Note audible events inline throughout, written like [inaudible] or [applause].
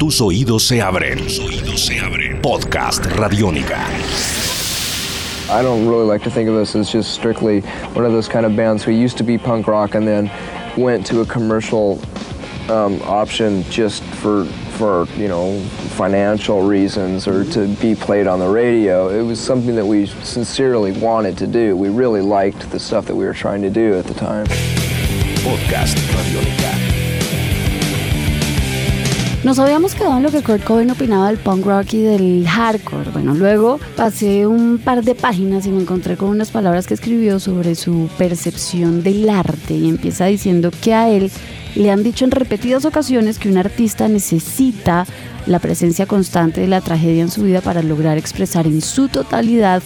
Tus oídos se abren. Tus oídos se abren. Podcast Radiónica. I don't really like to think of us as just strictly one of those kind of bands who used to be punk rock and then went to a commercial um, option just for for you know financial reasons or to be played on the radio. It was something that we sincerely wanted to do. We really liked the stuff that we were trying to do at the time. Podcast Radiónica. Nos habíamos quedado en lo que Kurt Cobain opinaba del punk rock y del hardcore. Bueno, luego pasé un par de páginas y me encontré con unas palabras que escribió sobre su percepción del arte y empieza diciendo que a él le han dicho en repetidas ocasiones que un artista necesita la presencia constante de la tragedia en su vida para lograr expresar en su totalidad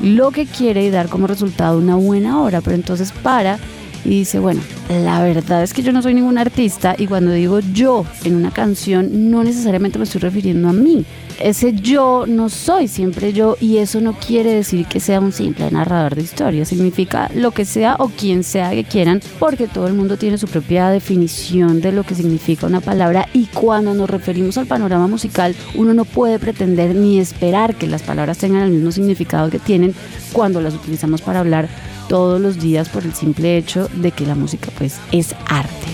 lo que quiere y dar como resultado una buena obra. Pero entonces para y dice, bueno, la verdad es que yo no soy ningún artista y cuando digo yo en una canción no necesariamente me estoy refiriendo a mí. Ese yo no soy siempre yo y eso no quiere decir que sea un simple narrador de historias, significa lo que sea o quien sea que quieran, porque todo el mundo tiene su propia definición de lo que significa una palabra y cuando nos referimos al panorama musical uno no puede pretender ni esperar que las palabras tengan el mismo significado que tienen cuando las utilizamos para hablar todos los días por el simple hecho de que la música pues es arte.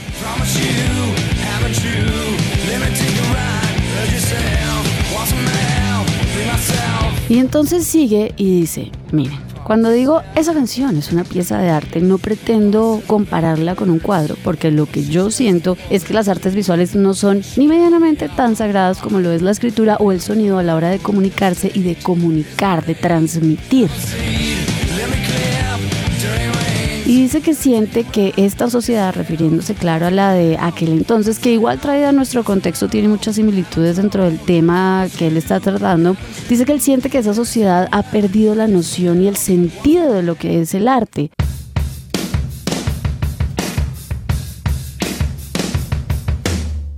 Y entonces sigue y dice, miren, cuando digo esa canción es una pieza de arte, no pretendo compararla con un cuadro, porque lo que yo siento es que las artes visuales no son ni medianamente tan sagradas como lo es la escritura o el sonido a la hora de comunicarse y de comunicar, de transmitir. Dice que siente que esta sociedad, refiriéndose claro a la de aquel entonces, que igual traída a nuestro contexto tiene muchas similitudes dentro del tema que él está tratando, dice que él siente que esa sociedad ha perdido la noción y el sentido de lo que es el arte.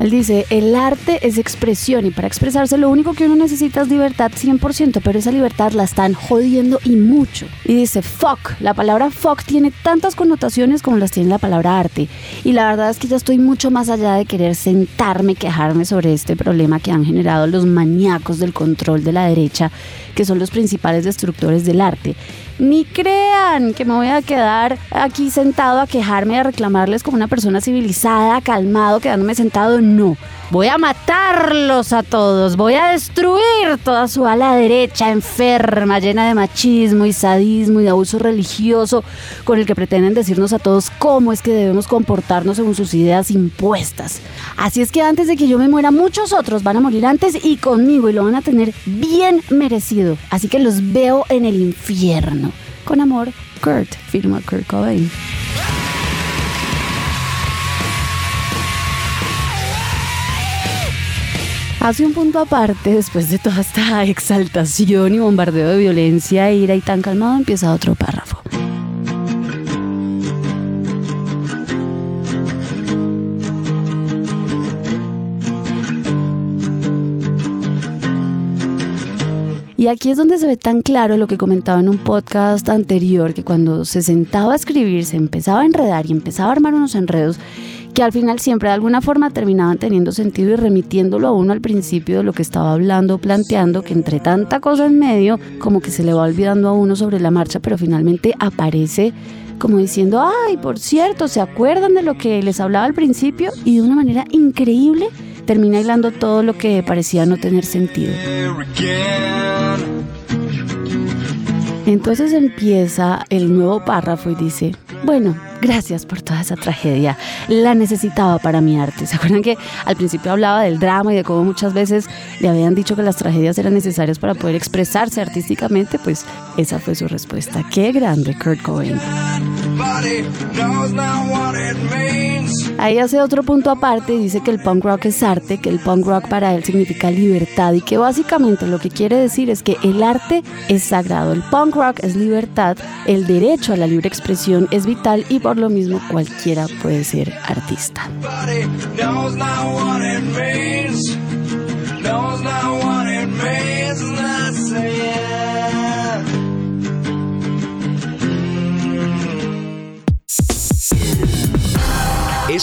Él dice, el arte es expresión y para expresarse lo único que uno necesita es libertad 100%, pero esa libertad la están jodiendo y mucho. Y dice, fuck, la palabra fuck tiene tantas connotaciones como las tiene la palabra arte. Y la verdad es que ya estoy mucho más allá de querer sentarme, quejarme sobre este problema que han generado los maníacos del control de la derecha, que son los principales destructores del arte. Ni crean que me voy a quedar aquí sentado a quejarme y a reclamarles como una persona civilizada, calmado, quedándome sentado. No. Voy a matarlos a todos. Voy a destruir toda su ala derecha enferma, llena de machismo y sadismo y de abuso religioso, con el que pretenden decirnos a todos cómo es que debemos comportarnos según sus ideas impuestas. Así es que antes de que yo me muera, muchos otros van a morir antes y conmigo y lo van a tener bien merecido. Así que los veo en el infierno. Con amor, Kurt, firma Kurt Cobain. Hace un punto aparte, después de toda esta [laughs] exaltación y bombardeo de violencia, ira y tan calmado, empieza otro párrafo. Y aquí es donde se ve tan claro lo que comentaba en un podcast anterior, que cuando se sentaba a escribir, se empezaba a enredar y empezaba a armar unos enredos que al final siempre de alguna forma terminaban teniendo sentido y remitiéndolo a uno al principio de lo que estaba hablando, planteando, que entre tanta cosa en medio, como que se le va olvidando a uno sobre la marcha, pero finalmente aparece como diciendo, ay, por cierto, ¿se acuerdan de lo que les hablaba al principio? Y de una manera increíble termina hilando todo lo que parecía no tener sentido. Entonces empieza el nuevo párrafo y dice, bueno, gracias por toda esa tragedia, la necesitaba para mi arte. ¿Se acuerdan que al principio hablaba del drama y de cómo muchas veces le habían dicho que las tragedias eran necesarias para poder expresarse artísticamente? Pues esa fue su respuesta. Qué grande, Kurt Cobain. Ahí hace otro punto aparte y dice que el punk rock es arte, que el punk rock para él significa libertad y que básicamente lo que quiere decir es que el arte es sagrado, el punk rock es libertad, el derecho a la libre expresión es vital y por lo mismo cualquiera puede ser artista.